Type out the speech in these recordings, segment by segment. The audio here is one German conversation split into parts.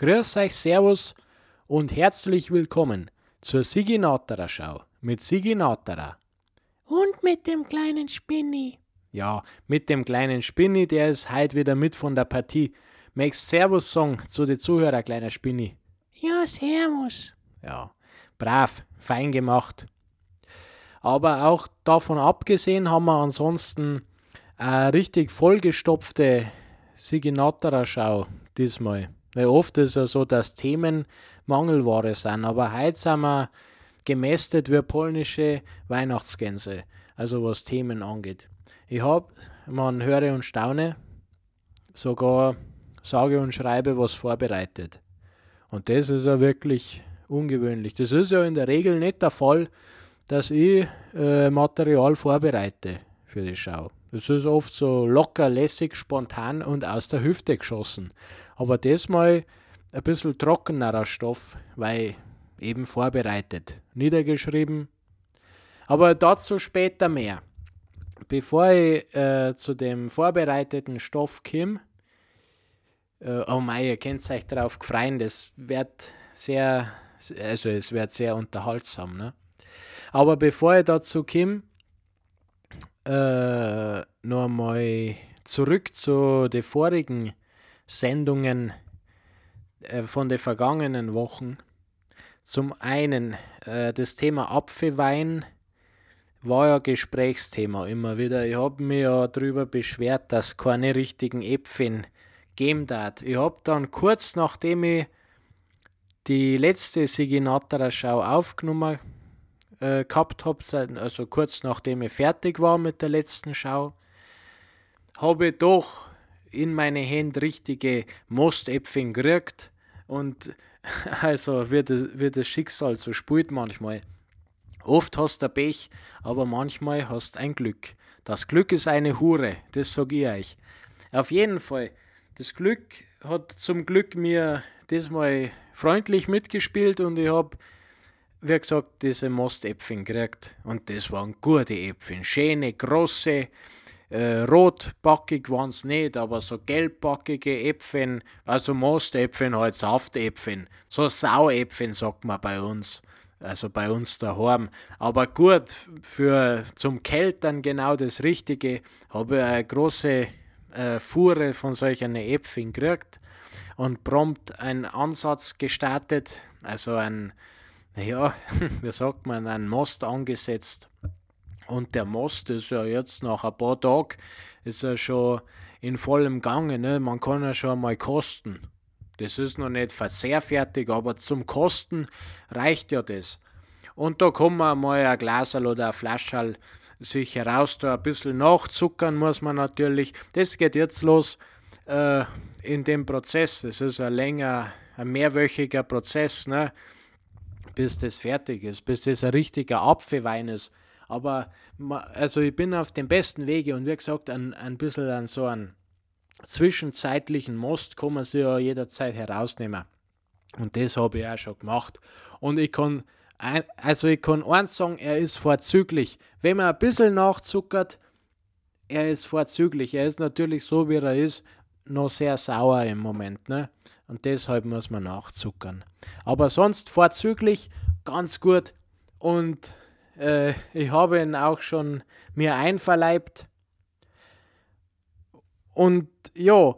Grüß euch, Servus und herzlich willkommen zur Sigi Natterer Schau mit Sigi Natterer. Und mit dem kleinen Spinni. Ja, mit dem kleinen Spinni, der ist heute wieder mit von der Partie. Möchtest Servus sagen zu den Zuhörern, kleiner Spinni? Ja, Servus. Ja, brav, fein gemacht. Aber auch davon abgesehen haben wir ansonsten eine richtig vollgestopfte Siginatterer Schau diesmal. Weil oft ist ja so, dass Themen Mangelware sind. Aber heute sind wir gemästet wie polnische Weihnachtsgänse. Also was Themen angeht. Ich habe, man höre und staune, sogar sage und schreibe was vorbereitet. Und das ist ja wirklich ungewöhnlich. Das ist ja in der Regel nicht der Fall, dass ich äh, Material vorbereite für die Schau. Das ist oft so locker, lässig, spontan und aus der Hüfte geschossen. Aber das mal ein bisschen trockenerer Stoff, weil eben vorbereitet, niedergeschrieben. Aber dazu später mehr. Bevor ich äh, zu dem vorbereiteten Stoff komme, äh, oh mei, ihr könnt euch darauf freuen, das wird sehr, also es wird sehr unterhaltsam. Ne? Aber bevor ich dazu komme, äh, noch einmal zurück zu den vorigen Sendungen äh, von den vergangenen Wochen. Zum einen äh, das Thema Apfelwein war ja Gesprächsthema immer wieder. Ich habe mich ja darüber beschwert, dass keine richtigen Äpfel geben hat. Ich habe dann kurz nachdem ich die letzte Siginatara Schau aufgenommen äh, gehabt habe, also kurz nachdem ich fertig war mit der letzten Schau, habe ich doch in meine Hände richtige Mostäpfel gekriegt und also wird das, wie das Schicksal so spielt manchmal. Oft hast du Pech, aber manchmal hast du ein Glück. Das Glück ist eine Hure, das sage ich euch. Auf jeden Fall, das Glück hat zum Glück mir diesmal freundlich mitgespielt und ich habe wie gesagt, diese Mostäpfel gekriegt. Und das waren gute Äpfel. Schöne, große, äh, rotbackig waren es nicht, aber so gelbbackige Äpfel, also Mostäpfel, halt Saftäpfel. So Sauäpfel sagt man bei uns. Also bei uns daheim. Aber gut, für zum Keltern genau das Richtige. Habe ich eine große äh, Fuhre von solchen Äpfeln gekriegt und prompt einen Ansatz gestartet. Also ein naja, wie sagt man, einen Most angesetzt. Und der Most ist ja jetzt nach ein paar Tagen ist er schon in vollem Gange. Ne? Man kann ja schon mal kosten. Das ist noch nicht verzehrfertig, aber zum Kosten reicht ja das. Und da kann man mal ein Glasal oder ein Flascherl sich heraus, da ein bisschen nachzuckern muss man natürlich. Das geht jetzt los äh, in dem Prozess. Das ist ein länger, ein mehrwöchiger Prozess. Ne? Bis das fertig ist, bis das ein richtiger Apfelwein ist. Aber also ich bin auf dem besten Wege und wie gesagt, ein, ein bisschen an so einen zwischenzeitlichen Most kann man sich ja jederzeit herausnehmen. Und das habe ich auch schon gemacht. Und ich kann, also ich kann eins sagen, er ist vorzüglich. Wenn man ein bisschen nachzuckert, er ist vorzüglich. Er ist natürlich so, wie er ist, noch sehr sauer im Moment. Ne? Und deshalb muss man nachzuckern. Aber sonst vorzüglich ganz gut. Und äh, ich habe ihn auch schon mir einverleibt. Und ja,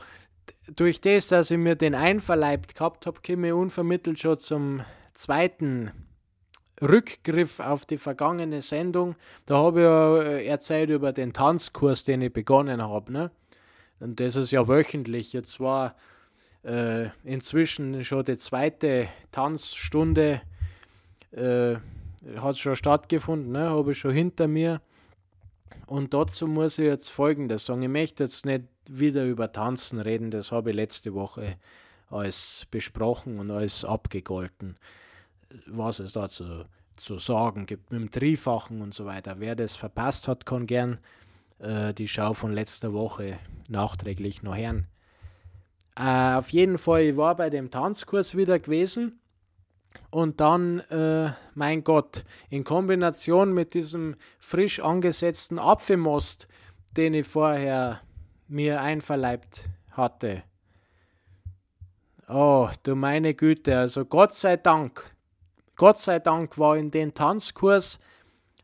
durch das, dass ich mir den einverleibt gehabt habe, komme ich unvermittelt schon zum zweiten Rückgriff auf die vergangene Sendung. Da habe ich ja äh, erzählt über den Tanzkurs, den ich begonnen habe. Ne? Und das ist ja wöchentlich. Jetzt war äh, inzwischen schon die zweite Tanzstunde, äh, hat schon stattgefunden, ne? habe ich schon hinter mir. Und dazu muss ich jetzt Folgendes sagen. Ich möchte jetzt nicht wieder über Tanzen reden, das habe ich letzte Woche alles besprochen und alles abgegolten, was es dazu zu sagen gibt mit dem Dreifachen und so weiter. Wer das verpasst hat, kann gern äh, die Schau von letzter Woche nachträglich noch hören. Äh, auf jeden Fall, ich war bei dem Tanzkurs wieder gewesen und dann, äh, mein Gott, in Kombination mit diesem frisch angesetzten Apfelmost, den ich vorher mir einverleibt hatte. Oh, du meine Güte, also Gott sei Dank, Gott sei Dank war in den Tanzkurs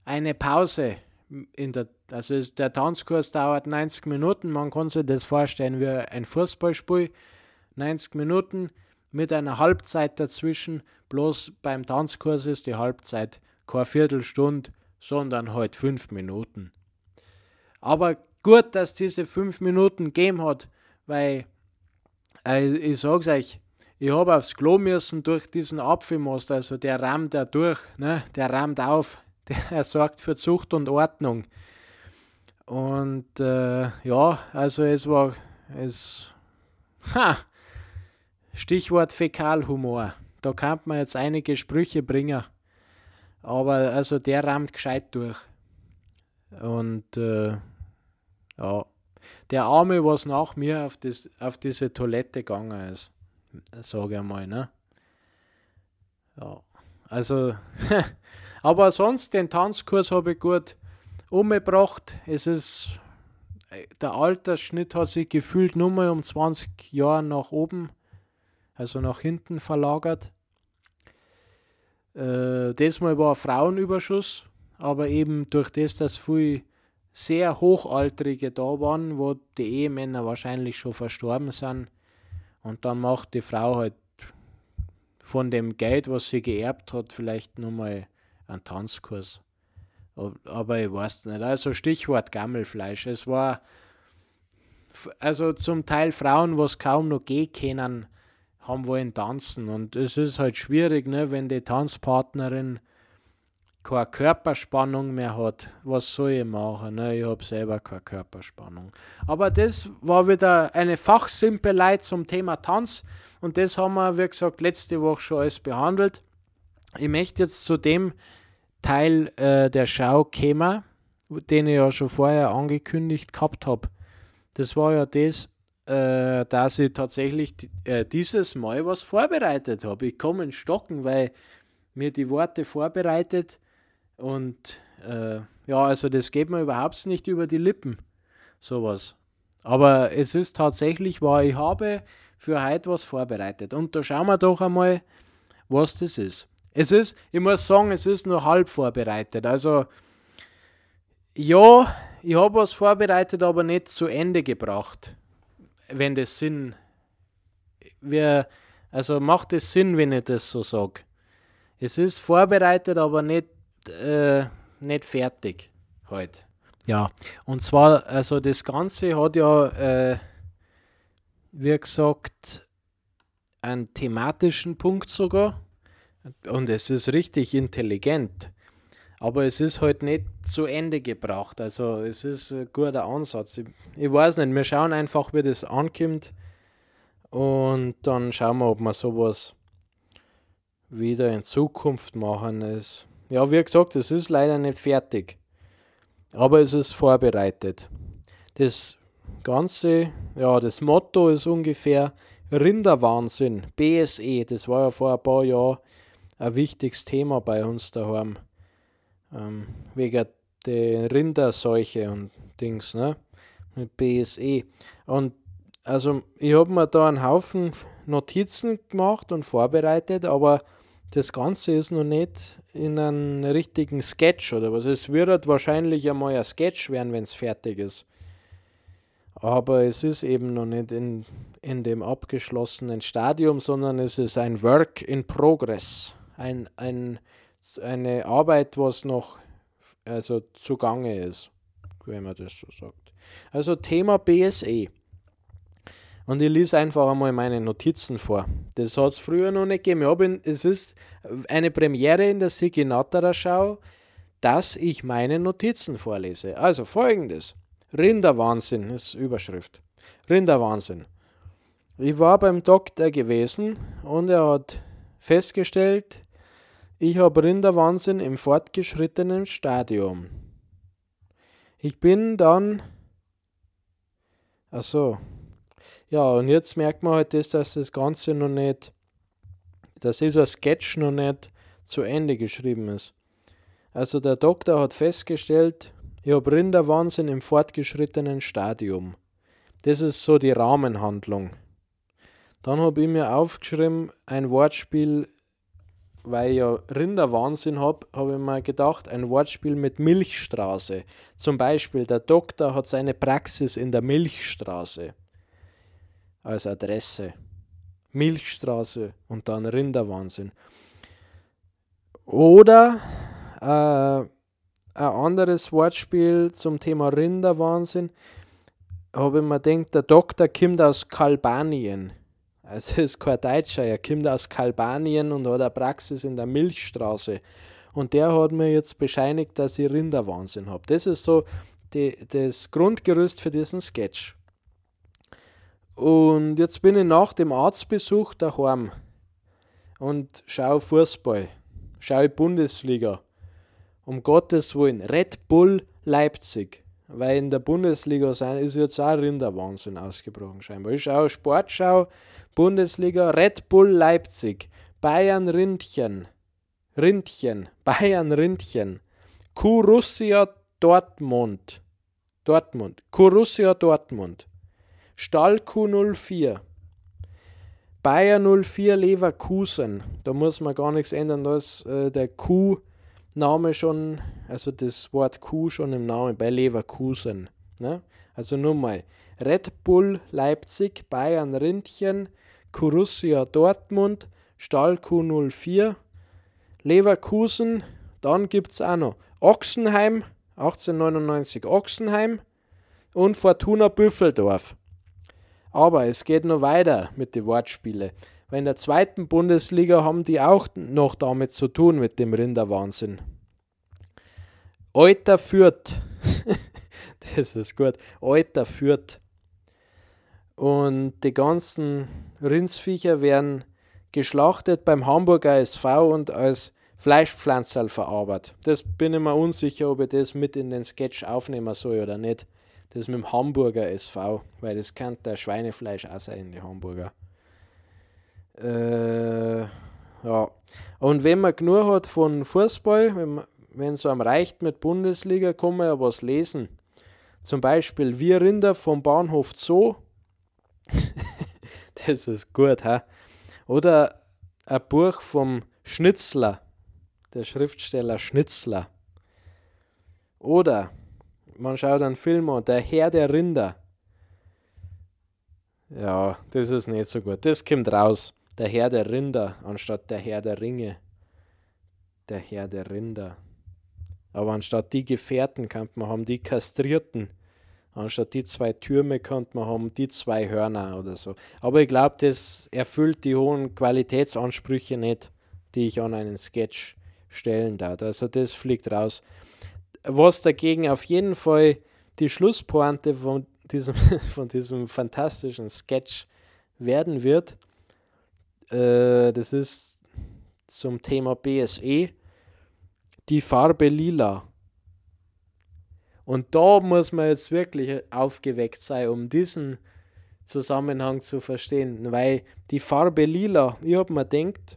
eine Pause. In der, also der Tanzkurs dauert 90 Minuten, man kann sich das vorstellen wie ein Fußballspiel. 90 Minuten mit einer Halbzeit dazwischen, bloß beim Tanzkurs ist die Halbzeit keine Viertelstunde, sondern halt fünf Minuten. Aber gut, dass diese fünf Minuten gegeben hat, weil äh, ich sag's euch, ich habe aufs Klo müssen durch diesen Apfelmost, also der rammt da durch, ne? der rammt auf, der sorgt für Zucht und Ordnung. Und äh, ja, also es war, es, ha, Stichwort Fäkalhumor. Da kann man jetzt einige Sprüche bringen, aber also der rammt gescheit durch. Und äh, ja, der Arme, was nach mir auf, das, auf diese Toilette gegangen ist, sage ich mal, ne? Ja, also, aber sonst den Tanzkurs habe ich gut umgebracht. Es ist, der Altersschnitt hat sich gefühlt nur mal um 20 Jahre nach oben, also nach hinten verlagert. Äh, diesmal war Frauenüberschuss, aber eben durch das, dass viel sehr Hochaltrige da waren, wo die Ehemänner wahrscheinlich schon verstorben sind. Und dann macht die Frau halt von dem Geld, was sie geerbt hat, vielleicht nur mal einen Tanzkurs. Aber ich weiß nicht. Also Stichwort Gammelfleisch. Es war also zum Teil Frauen, was kaum noch gehen können, haben wollen tanzen. Und es ist halt schwierig, ne, wenn die Tanzpartnerin keine Körperspannung mehr hat, was soll ich machen? Ne? Ich habe selber keine Körperspannung. Aber das war wieder eine Fachsimpelei zum Thema Tanz und das haben wir, wie gesagt, letzte Woche schon alles behandelt. Ich möchte jetzt zu dem Teil äh, der Schau kommen, den ich ja schon vorher angekündigt gehabt habe. Das war ja das, äh, dass ich tatsächlich äh, dieses Mal was vorbereitet habe. Ich komme in Stocken, weil mir die Worte vorbereitet und äh, ja, also das geht mir überhaupt nicht über die Lippen, sowas. Aber es ist tatsächlich wahr, ich habe für heute was vorbereitet. Und da schauen wir doch einmal, was das ist. Es ist, ich muss sagen, es ist nur halb vorbereitet. Also, ja, ich habe was vorbereitet, aber nicht zu Ende gebracht. Wenn das Sinn. Wir, also macht es Sinn, wenn ich das so sage. Es ist vorbereitet, aber nicht äh, nicht fertig heute. Ja, und zwar, also das Ganze hat ja, äh, wie gesagt, einen thematischen Punkt sogar. Und es ist richtig intelligent. Aber es ist halt nicht zu Ende gebracht. Also es ist ein guter Ansatz. Ich, ich weiß nicht, wir schauen einfach, wie das ankommt. Und dann schauen wir, ob wir sowas wieder in Zukunft machen. Es ja, wie gesagt, es ist leider nicht fertig. Aber es ist vorbereitet. Das Ganze, ja, das Motto ist ungefähr Rinderwahnsinn, BSE. Das war ja vor ein paar Jahren ein wichtiges Thema bei uns daheim. Ähm, wegen der Rinderseuche und Dings, ne? Mit BSE. Und also, ich habe mir da einen Haufen Notizen gemacht und vorbereitet, aber das Ganze ist noch nicht in einem richtigen Sketch oder was. Es wird halt wahrscheinlich einmal ein Sketch werden, wenn es fertig ist. Aber es ist eben noch nicht in, in dem abgeschlossenen Stadium, sondern es ist ein Work in Progress. Ein, ein, eine Arbeit, was noch also zugange ist, wenn man das so sagt. Also Thema BSE. Und ich lese einfach einmal meine Notizen vor. Das hat es früher noch nicht gegeben. Es ist eine Premiere in der Sigi Natterer Schau, dass ich meine Notizen vorlese. Also folgendes. Rinderwahnsinn ist Überschrift. Rinderwahnsinn. Ich war beim Doktor gewesen und er hat festgestellt, ich habe Rinderwahnsinn im fortgeschrittenen Stadium. Ich bin dann. Achso, ja, und jetzt merkt man halt, das, dass das Ganze noch nicht, dass dieser Sketch noch nicht zu Ende geschrieben ist. Also der Doktor hat festgestellt, ich habe Rinderwahnsinn im fortgeschrittenen Stadium. Das ist so die Rahmenhandlung. Dann habe ich mir aufgeschrieben, ein Wortspiel, weil ich ja Rinderwahnsinn habe, habe ich mir gedacht, ein Wortspiel mit Milchstraße. Zum Beispiel, der Doktor hat seine Praxis in der Milchstraße als Adresse. Milchstraße und dann Rinderwahnsinn. Oder äh, ein anderes Wortspiel zum Thema Rinderwahnsinn, habe ich mir gedacht, der Doktor kommt aus Kalbanien. Also ist kein Deutscher, er kommt aus Kalbanien und hat eine Praxis in der Milchstraße. Und der hat mir jetzt bescheinigt, dass ich Rinderwahnsinn habe. Das ist so die, das Grundgerüst für diesen Sketch. Und jetzt bin ich nach dem Arztbesuch daheim und schaue Fußball, schaue Bundesliga. Um Gottes Willen, Red Bull Leipzig. Weil in der Bundesliga sein ist jetzt auch Rinderwahnsinn ausgebrochen scheinbar. Ich schaue Sportschau, Bundesliga, Red Bull Leipzig, Bayern Rindchen, Rindchen, Bayern Rindchen, Kurussia Dortmund, Dortmund, Kurussia Dortmund. Stall Q04. Bayer 04 Leverkusen. Da muss man gar nichts ändern. Da ist äh, der Q-Name schon, also das Wort Q schon im Namen bei Leverkusen. Ne? Also nur mal. Red Bull Leipzig, Bayern Rindchen, Corussia Dortmund, Stall Q04, Leverkusen. Dann gibt es auch noch Ochsenheim, 1899 Ochsenheim und Fortuna Büffeldorf. Aber es geht noch weiter mit den Wortspielen. Weil in der zweiten Bundesliga haben die auch noch damit zu tun, mit dem Rinderwahnsinn. Euter führt. das ist gut. Euter führt. Und die ganzen Rindsviecher werden geschlachtet beim Hamburger SV und als Fleischpflanzerl verarbeitet. Das bin ich mir unsicher, ob ich das mit in den Sketch aufnehmen soll oder nicht. Das mit dem Hamburger SV, weil das kann der Schweinefleisch auch sein, die Hamburger. Äh, ja. Und wenn man genug hat von Fußball, wenn es einem reicht mit Bundesliga, kann man ja was lesen. Zum Beispiel Wir Rinder vom Bahnhof Zoo. das ist gut, ha? Oder ein Buch vom Schnitzler, der Schriftsteller Schnitzler. Oder man schaut einen Film an, Der Herr der Rinder. Ja, das ist nicht so gut. Das kommt raus. Der Herr der Rinder anstatt der Herr der Ringe. Der Herr der Rinder. Aber anstatt die Gefährten kann man haben die Kastrierten. Anstatt die zwei Türme kann man haben die zwei Hörner oder so. Aber ich glaube, das erfüllt die hohen Qualitätsansprüche nicht, die ich an einen Sketch stellen darf. Also das fliegt raus was dagegen auf jeden Fall die Schlusspointe von diesem, von diesem fantastischen Sketch werden wird, äh, das ist zum Thema BSE, die Farbe lila. Und da muss man jetzt wirklich aufgeweckt sein, um diesen Zusammenhang zu verstehen, weil die Farbe lila, ich habe mir gedacht,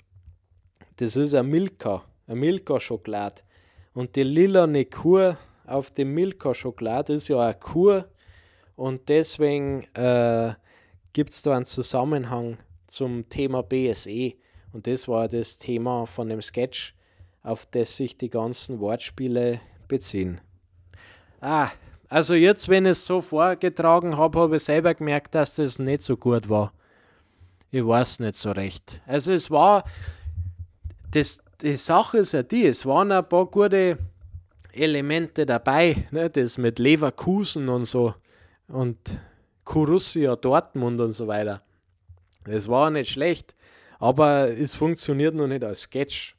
das ist ein Milka, ein Milka-Schokolade. Und die lilane Kur auf dem Milka-Schokolade ist ja eine Kur und deswegen äh, gibt es da einen Zusammenhang zum Thema BSE. Und das war das Thema von dem Sketch, auf das sich die ganzen Wortspiele beziehen. Ah, also jetzt, wenn ich es so vorgetragen habe, habe ich selber gemerkt, dass das nicht so gut war. Ich weiß nicht so recht. Also es war, das, die Sache ist ja die, es waren ein paar gute Elemente dabei, ne? das mit Leverkusen und so und Kurussia Dortmund und so weiter. Das war nicht schlecht, aber es funktioniert noch nicht als Sketch.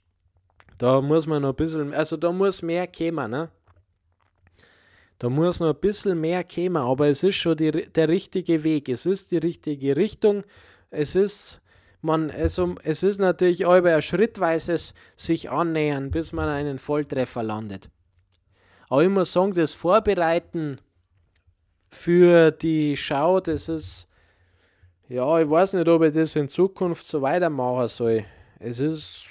Da muss man noch ein bisschen, also da muss mehr kommen, ne? Da muss noch ein bisschen mehr kommen, aber es ist schon die, der richtige Weg, es ist die richtige Richtung, es ist man, also, es ist natürlich über ein schrittweises sich annähern, bis man einen Volltreffer landet. Aber ich muss sagen, das Vorbereiten für die Schau, das ist, ja, ich weiß nicht, ob ich das in Zukunft so weitermachen soll. Es ist,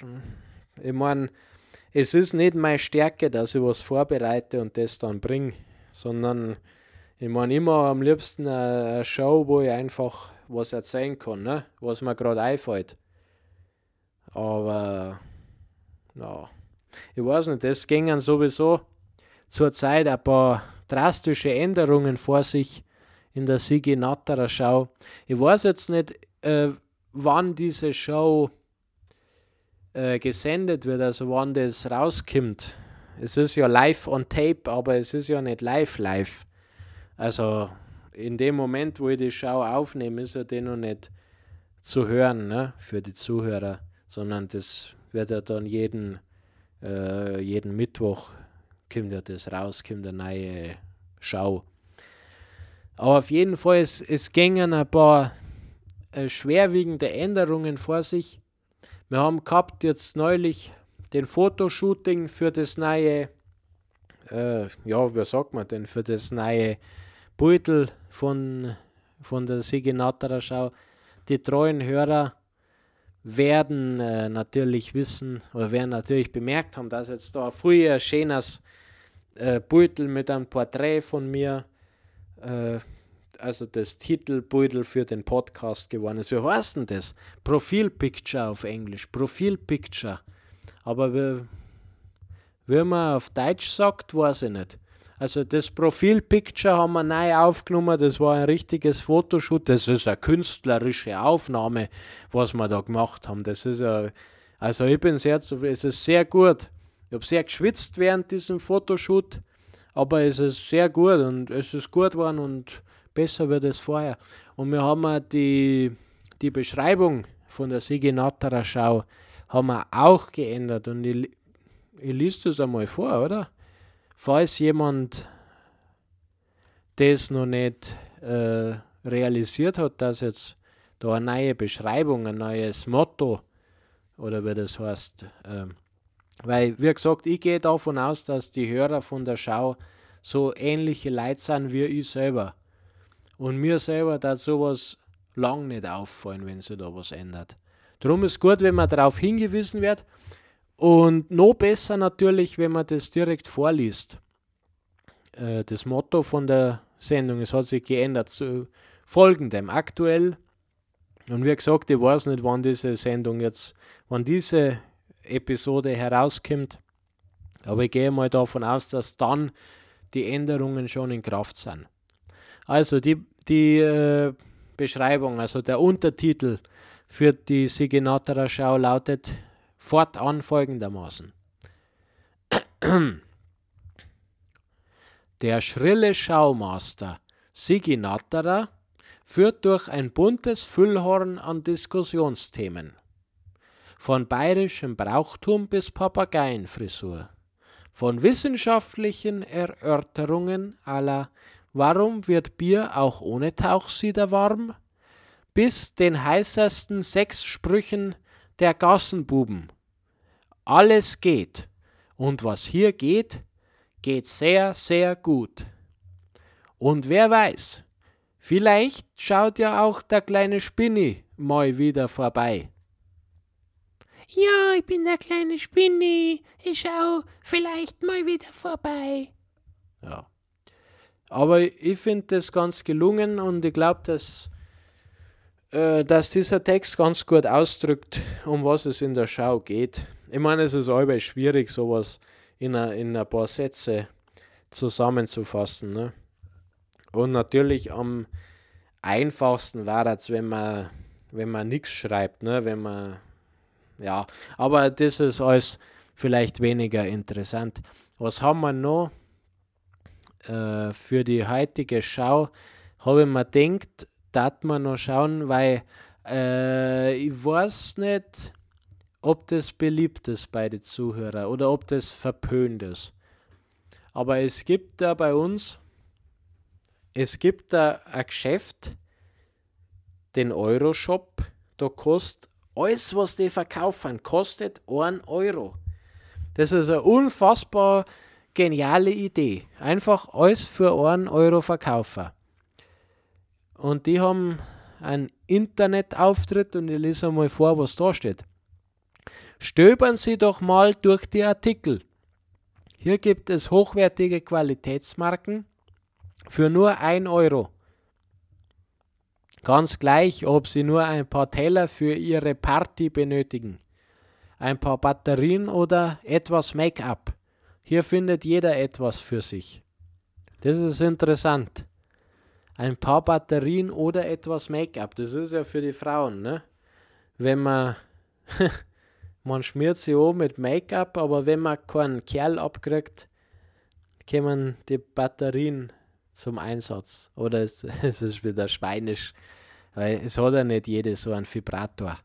ich meine, es ist nicht meine Stärke, dass ich was vorbereite und das dann bringe, sondern ich meine immer am liebsten eine Show, wo ich einfach was erzählen kann, ne? was mir gerade einfällt. Aber, ja, ich weiß nicht, das gingen sowieso zurzeit ein paar drastische Änderungen vor sich in der Sigi Natterer Schau. Ich weiß jetzt nicht, äh, wann diese Show äh, gesendet wird, also wann das rauskommt. Es ist ja live on tape, aber es ist ja nicht live live. Also in dem Moment, wo ich die Show aufnehme, ist ja die noch nicht zu hören ne, für die Zuhörer, sondern das wird ja dann jeden, äh, jeden Mittwoch kommt ja das raus, kommt eine neue Show. Aber auf jeden Fall, es, es gingen ein paar äh, schwerwiegende Änderungen vor sich. Wir haben gehabt jetzt neulich den Fotoshooting für das neue, äh, ja, wie sagt man denn, für das neue Beutel von, von der Sigenatterer Schau. Die treuen Hörer werden äh, natürlich wissen oder werden natürlich bemerkt haben, dass jetzt da früher ein schönes äh, Beutel mit einem Porträt von mir, äh, also das Titelbeutel für den Podcast geworden ist. Wie heißt denn das? Profilpicture auf Englisch. Profilpicture. Aber wie, wie man auf Deutsch sagt, weiß ich nicht. Also das Profilpicture haben wir neu aufgenommen, das war ein richtiges Fotoshoot, das ist eine künstlerische Aufnahme, was wir da gemacht haben. Das ist a, also ich bin sehr zufrieden, es ist sehr gut. Ich habe sehr geschwitzt während diesem Fotoshoot, aber es ist sehr gut und es ist gut geworden und besser wird es vorher. Und wir haben die, die Beschreibung von der Sigi Natterer Schau haben wir auch geändert und ich, ich lese das einmal vor, oder? falls jemand das noch nicht äh, realisiert hat, dass jetzt da eine neue Beschreibung, ein neues Motto oder wie das heißt, äh, weil, wie gesagt, ich gehe davon aus, dass die Hörer von der Schau so ähnliche Leute sind wie ich selber. Und mir selber da sowas lang nicht auffallen, wenn sich da was ändert. Darum ist gut, wenn man darauf hingewiesen wird, und noch besser natürlich, wenn man das direkt vorliest. Äh, das Motto von der Sendung, es hat sich geändert zu folgendem. Aktuell, und wie gesagt, ich weiß nicht, wann diese Sendung jetzt, wann diese Episode herauskommt, aber ich gehe mal davon aus, dass dann die Änderungen schon in Kraft sind. Also die, die äh, Beschreibung, also der Untertitel für die Signatera Schau lautet fortan folgendermaßen. Der schrille Schaumaster Sigi Natterer führt durch ein buntes Füllhorn an Diskussionsthemen. Von bayerischem Brauchtum bis Papageienfrisur. Von wissenschaftlichen Erörterungen aller Warum wird Bier auch ohne Tauchsieder warm? bis den heißesten Sexsprüchen der Gassenbuben. Alles geht. Und was hier geht, geht sehr, sehr gut. Und wer weiß, vielleicht schaut ja auch der kleine Spinni mal wieder vorbei. Ja, ich bin der kleine Spinni. Ich schau vielleicht mal wieder vorbei. Ja. Aber ich finde das ganz gelungen und ich glaube, dass äh, dass dieser Text ganz gut ausdrückt, um was es in der Schau geht. Ich meine, es ist allweil schwierig, sowas in, a, in ein paar Sätze zusammenzufassen. Ne? Und natürlich am einfachsten war es, wenn man, wenn man nichts schreibt, ne? wenn man, ja, aber das ist alles vielleicht weniger interessant. Was haben wir noch äh, für die heutige Schau? Habe ich mir gedacht, darf man noch schauen, weil äh, ich weiß nicht, ob das beliebt ist bei den Zuhörern oder ob das verpönt ist. Aber es gibt da bei uns, es gibt da ein Geschäft, den Euroshop, da kostet alles, was die verkaufen, kostet 1 Euro. Das ist eine unfassbar geniale Idee. Einfach alles für 1 Euro verkaufen. Und die haben einen Internetauftritt und ich lese mal vor, was da steht. Stöbern Sie doch mal durch die Artikel. Hier gibt es hochwertige Qualitätsmarken für nur 1 Euro. Ganz gleich, ob Sie nur ein paar Teller für Ihre Party benötigen, ein paar Batterien oder etwas Make-up. Hier findet jeder etwas für sich. Das ist interessant. Ein paar Batterien oder etwas Make-up. Das ist ja für die Frauen, ne? Wenn man man schmiert sie oben mit Make-up, aber wenn man keinen Kerl abkriegt, kommen die Batterien zum Einsatz. Oder es, es ist wieder schweinisch, weil es hat ja nicht jedes so einen Vibrator.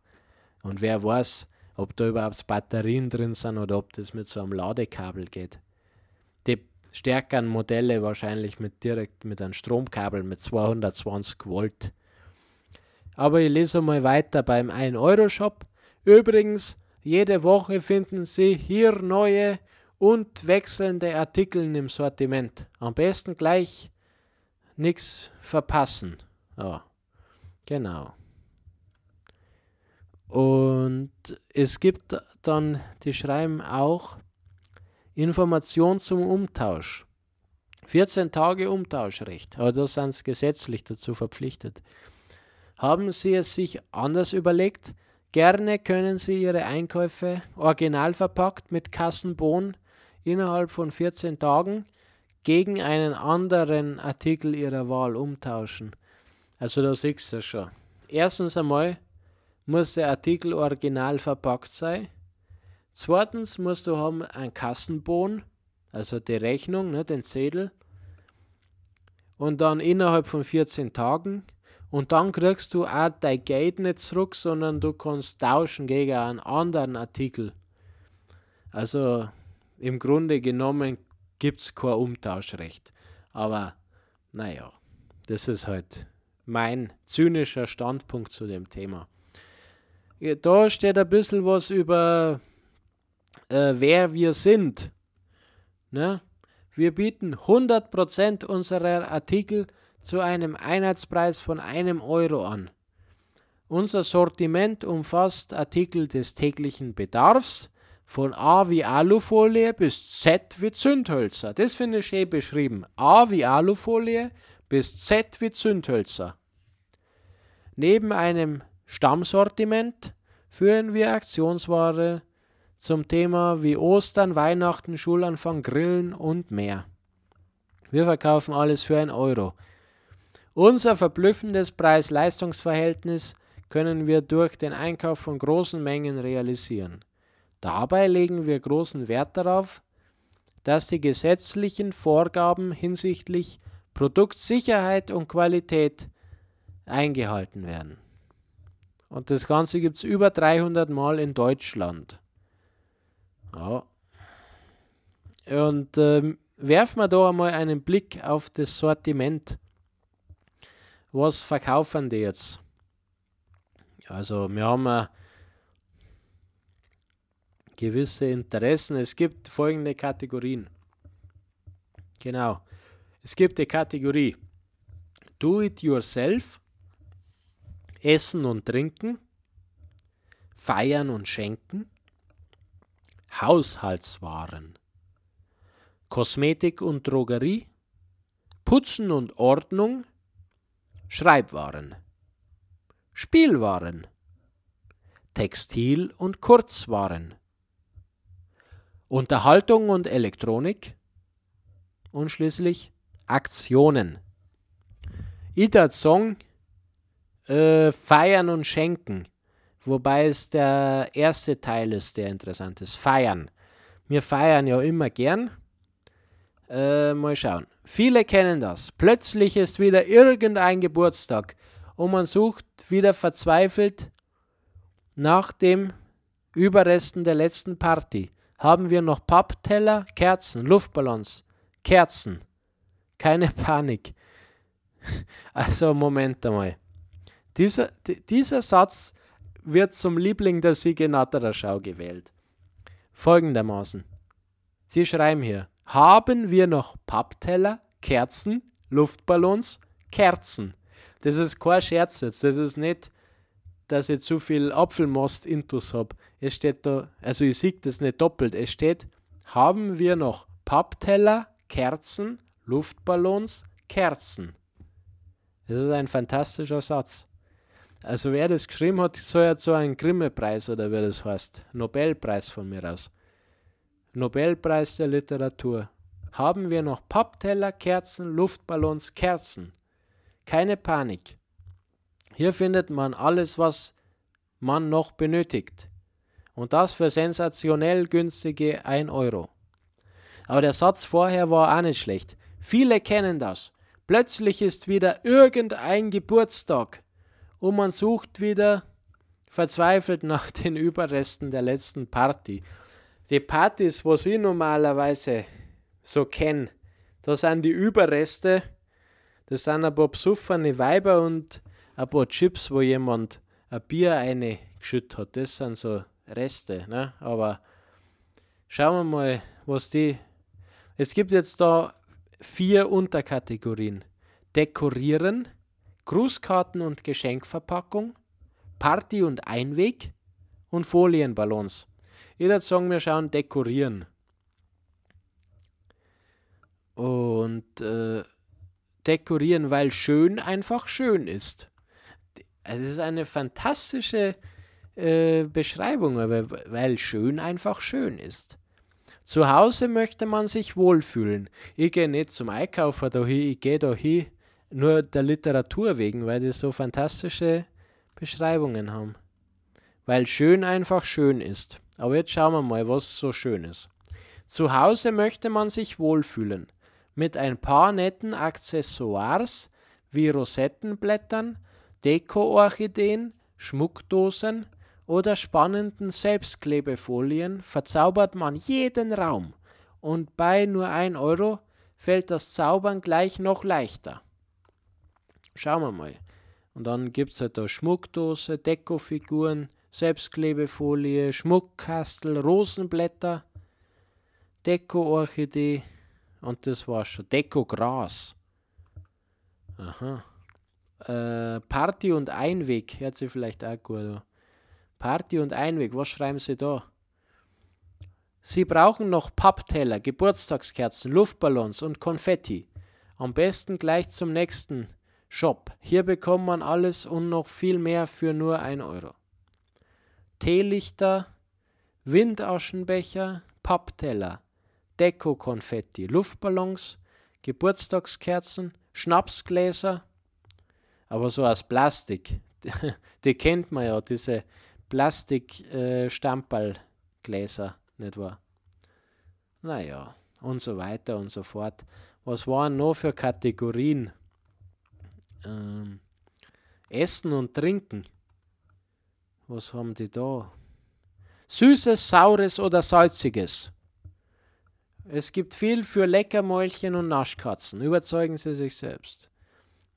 Und wer weiß, ob da überhaupt Batterien drin sind oder ob das mit so einem Ladekabel geht. Die stärkeren Modelle wahrscheinlich mit direkt mit einem Stromkabel mit 220 Volt. Aber ich lese mal weiter beim 1-Euro-Shop. Übrigens, jede Woche finden Sie hier neue und wechselnde Artikel im Sortiment. Am besten gleich nichts verpassen. Ja, genau. Und es gibt dann, die schreiben auch Information zum Umtausch. 14 Tage Umtauschrecht, aber da sind sie gesetzlich dazu verpflichtet. Haben Sie es sich anders überlegt? Gerne können Sie Ihre Einkäufe original verpackt mit Kassenbon innerhalb von 14 Tagen gegen einen anderen Artikel Ihrer Wahl umtauschen. Also da siehst du schon. Erstens einmal muss der Artikel original verpackt sein. Zweitens musst du haben einen Kassenbon, also die Rechnung, ne, den Zettel. Und dann innerhalb von 14 Tagen und dann kriegst du auch dein Geld nicht zurück, sondern du kannst tauschen gegen einen anderen Artikel. Also im Grunde genommen gibt es kein Umtauschrecht. Aber naja, das ist halt mein zynischer Standpunkt zu dem Thema. Da steht ein bisschen was über äh, wer wir sind. Ne? Wir bieten 100% unserer Artikel zu einem Einheitspreis von einem Euro an. Unser Sortiment umfasst Artikel des täglichen Bedarfs, von A wie Alufolie bis Z wie Zündhölzer. Das finde ich schön beschrieben. A wie Alufolie bis Z wie Zündhölzer. Neben einem Stammsortiment führen wir Aktionsware zum Thema wie Ostern, Weihnachten, Schulanfang, Grillen und mehr. Wir verkaufen alles für ein Euro. Unser verblüffendes Preis-Leistungs-Verhältnis können wir durch den Einkauf von großen Mengen realisieren. Dabei legen wir großen Wert darauf, dass die gesetzlichen Vorgaben hinsichtlich Produktsicherheit und Qualität eingehalten werden. Und das Ganze gibt es über 300 Mal in Deutschland. Ja. Und ähm, werfen wir da einmal einen Blick auf das Sortiment was verkaufen die jetzt? Also wir haben äh, gewisse Interessen. Es gibt folgende Kategorien. Genau. Es gibt die Kategorie Do it yourself, Essen und Trinken, Feiern und Schenken, Haushaltswaren, Kosmetik und Drogerie, Putzen und Ordnung, Schreibwaren, Spielwaren, Textil- und Kurzwaren, Unterhaltung und Elektronik und schließlich Aktionen. Ida Song äh, Feiern und Schenken, wobei es der erste Teil ist, der interessant ist. Feiern. Wir feiern ja immer gern. Äh, mal schauen. Viele kennen das. Plötzlich ist wieder irgendein Geburtstag und man sucht wieder verzweifelt nach dem Überresten der letzten Party. Haben wir noch Pappteller, Kerzen, Luftballons, Kerzen. Keine Panik. Also Moment einmal. Dieser, dieser Satz wird zum Liebling der Siege Natterer Schau gewählt. Folgendermaßen. Sie schreiben hier, haben wir noch Pappteller, Kerzen, Luftballons, Kerzen. Das ist kein Scherz jetzt. Das ist nicht, dass ich zu viel Apfelmost intus habe. Es steht da, also ich sehe das nicht doppelt. Es steht, haben wir noch Pappteller, Kerzen, Luftballons, Kerzen. Das ist ein fantastischer Satz. Also wer das geschrieben hat, soll jetzt so einen Grimme-Preis oder wie das heißt. Nobelpreis von mir aus. Nobelpreis der Literatur. Haben wir noch Pappteller, Kerzen, Luftballons, Kerzen. Keine Panik. Hier findet man alles, was man noch benötigt. Und das für sensationell günstige 1 Euro. Aber der Satz vorher war auch nicht schlecht. Viele kennen das. Plötzlich ist wieder irgendein Geburtstag und man sucht wieder verzweifelt nach den Überresten der letzten Party. Die Partys, wo ich normalerweise so kenne, da sind die Überreste, das sind ein paar besoffene Weiber und ein paar Chips, wo jemand ein Bier eingeschüttet hat. Das sind so Reste. Ne? Aber schauen wir mal, was die. Es gibt jetzt da vier Unterkategorien. Dekorieren, Grußkarten und Geschenkverpackung, Party und Einweg und Folienballons. Ich würde sagen, wir schauen Dekorieren. Und äh, dekorieren, weil schön einfach schön ist. Es ist eine fantastische äh, Beschreibung, weil schön einfach schön ist. Zu Hause möchte man sich wohlfühlen. Ich gehe nicht zum Einkaufen dahin, ich gehe dahin nur der Literatur wegen, weil die so fantastische Beschreibungen haben. Weil schön einfach schön ist. Aber jetzt schauen wir mal, was so schön ist. Zu Hause möchte man sich wohlfühlen. Mit ein paar netten Accessoires wie Rosettenblättern, Deko-Orchideen, Schmuckdosen, oder spannenden Selbstklebefolien verzaubert man jeden Raum und bei nur 1 Euro fällt das Zaubern gleich noch leichter. Schauen wir mal. Und dann gibt es halt da Schmuckdose, Dekofiguren, Selbstklebefolie, Schmuckkastel, Rosenblätter, Deko-Orchidee und das war's schon. Deko-Gras. Aha. Äh, Party und Einweg, hört sich vielleicht auch gut an. Party und Einweg, was schreiben Sie da? Sie brauchen noch Pappteller, Geburtstagskerzen, Luftballons und Konfetti. Am besten gleich zum nächsten Shop. Hier bekommt man alles und noch viel mehr für nur 1 Euro. Teelichter, Windaschenbecher, Pappteller, Deko-Konfetti, Luftballons, Geburtstagskerzen, Schnapsgläser, aber so aus Plastik. Die kennt man ja, diese Plastik-Stamperlgläser, äh, nicht wahr? Naja, und so weiter und so fort. Was waren noch für Kategorien? Ähm, Essen und Trinken. Was haben die da? Süßes, saures oder salziges. Es gibt viel für Leckermäulchen und Naschkatzen. Überzeugen Sie sich selbst.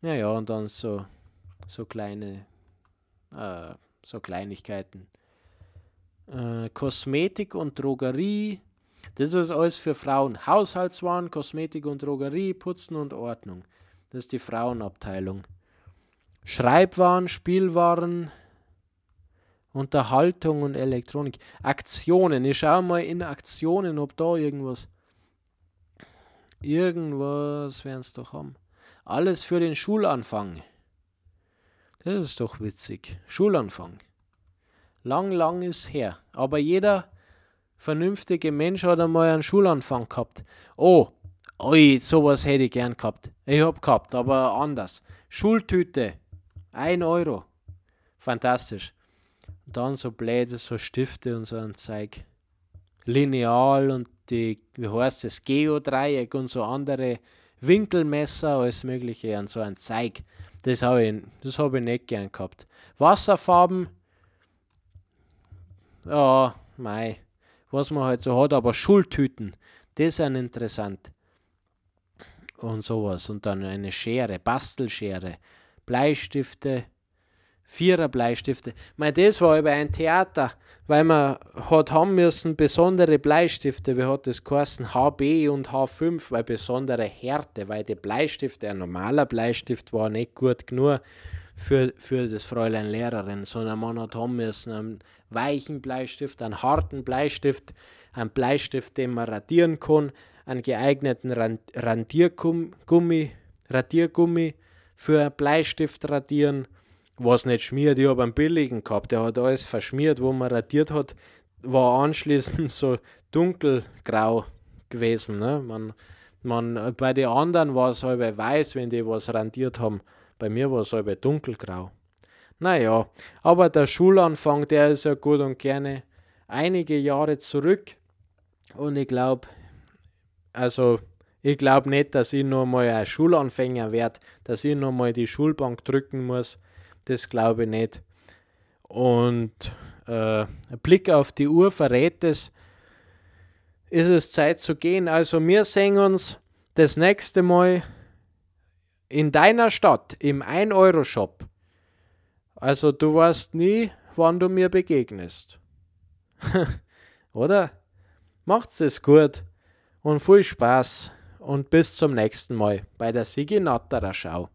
Naja, und dann so, so kleine äh, so Kleinigkeiten. Äh, Kosmetik und Drogerie, das ist alles für Frauen. Haushaltswaren, Kosmetik und Drogerie, Putzen und Ordnung. Das ist die Frauenabteilung. Schreibwaren, Spielwaren, Unterhaltung und Elektronik. Aktionen. Ich schaue mal in Aktionen, ob da irgendwas. Irgendwas werden es doch haben. Alles für den Schulanfang. Das ist doch witzig. Schulanfang. Lang, lang ist her. Aber jeder vernünftige Mensch hat einmal einen Schulanfang gehabt. Oh, oi, sowas hätte ich gern gehabt. Ich hab gehabt, aber anders. Schultüte, ein Euro. Fantastisch. Und dann so Blätter, so Stifte und so ein Zeug. Lineal und die, wie heißt es, Geodreieck und so andere Winkelmesser, alles Mögliche und so ein Zeug. Das habe ich, hab ich nicht gern gehabt. Wasserfarben, ja, mei, was man halt so hat, aber Schultüten, das sind interessant. Und sowas. Und dann eine Schere, Bastelschere, Bleistifte, Vierer Bleistifte. Mei, das war über ein Theater, weil man hat haben müssen besondere Bleistifte, wie hat das geheißen, HB und H5, weil besondere Härte, weil die Bleistifte, ein normaler Bleistift war nicht gut genug für, für das Fräulein Lehrerin, sondern man hat haben müssen einen weichen Bleistift, einen harten Bleistift, einen Bleistift, den man radieren kann, einen geeigneten Randiergummi, Radiergummi für Bleistift radieren, was nicht schmiert. Ich habe einen billigen gehabt, der hat alles verschmiert, wo man radiert hat, war anschließend so dunkelgrau gewesen. Ne? Man, man, bei den anderen war es halb weiß, wenn die was radiert haben. Bei mir war es halb dunkelgrau. Naja, aber der Schulanfang, der ist ja gut und gerne einige Jahre zurück. Und ich glaube, also ich glaube nicht, dass ich noch mal ein Schulanfänger werde, dass ich noch mal die Schulbank drücken muss. Das glaube ich nicht. Und äh, ein Blick auf die Uhr verrät es, ist es Zeit zu gehen. Also wir sehen uns das nächste Mal in deiner Stadt im 1-Euro-Shop. Also du weißt nie, wann du mir begegnest. Oder? Macht's es gut und viel Spaß und bis zum nächsten Mal bei der Sigi Natterer Schau.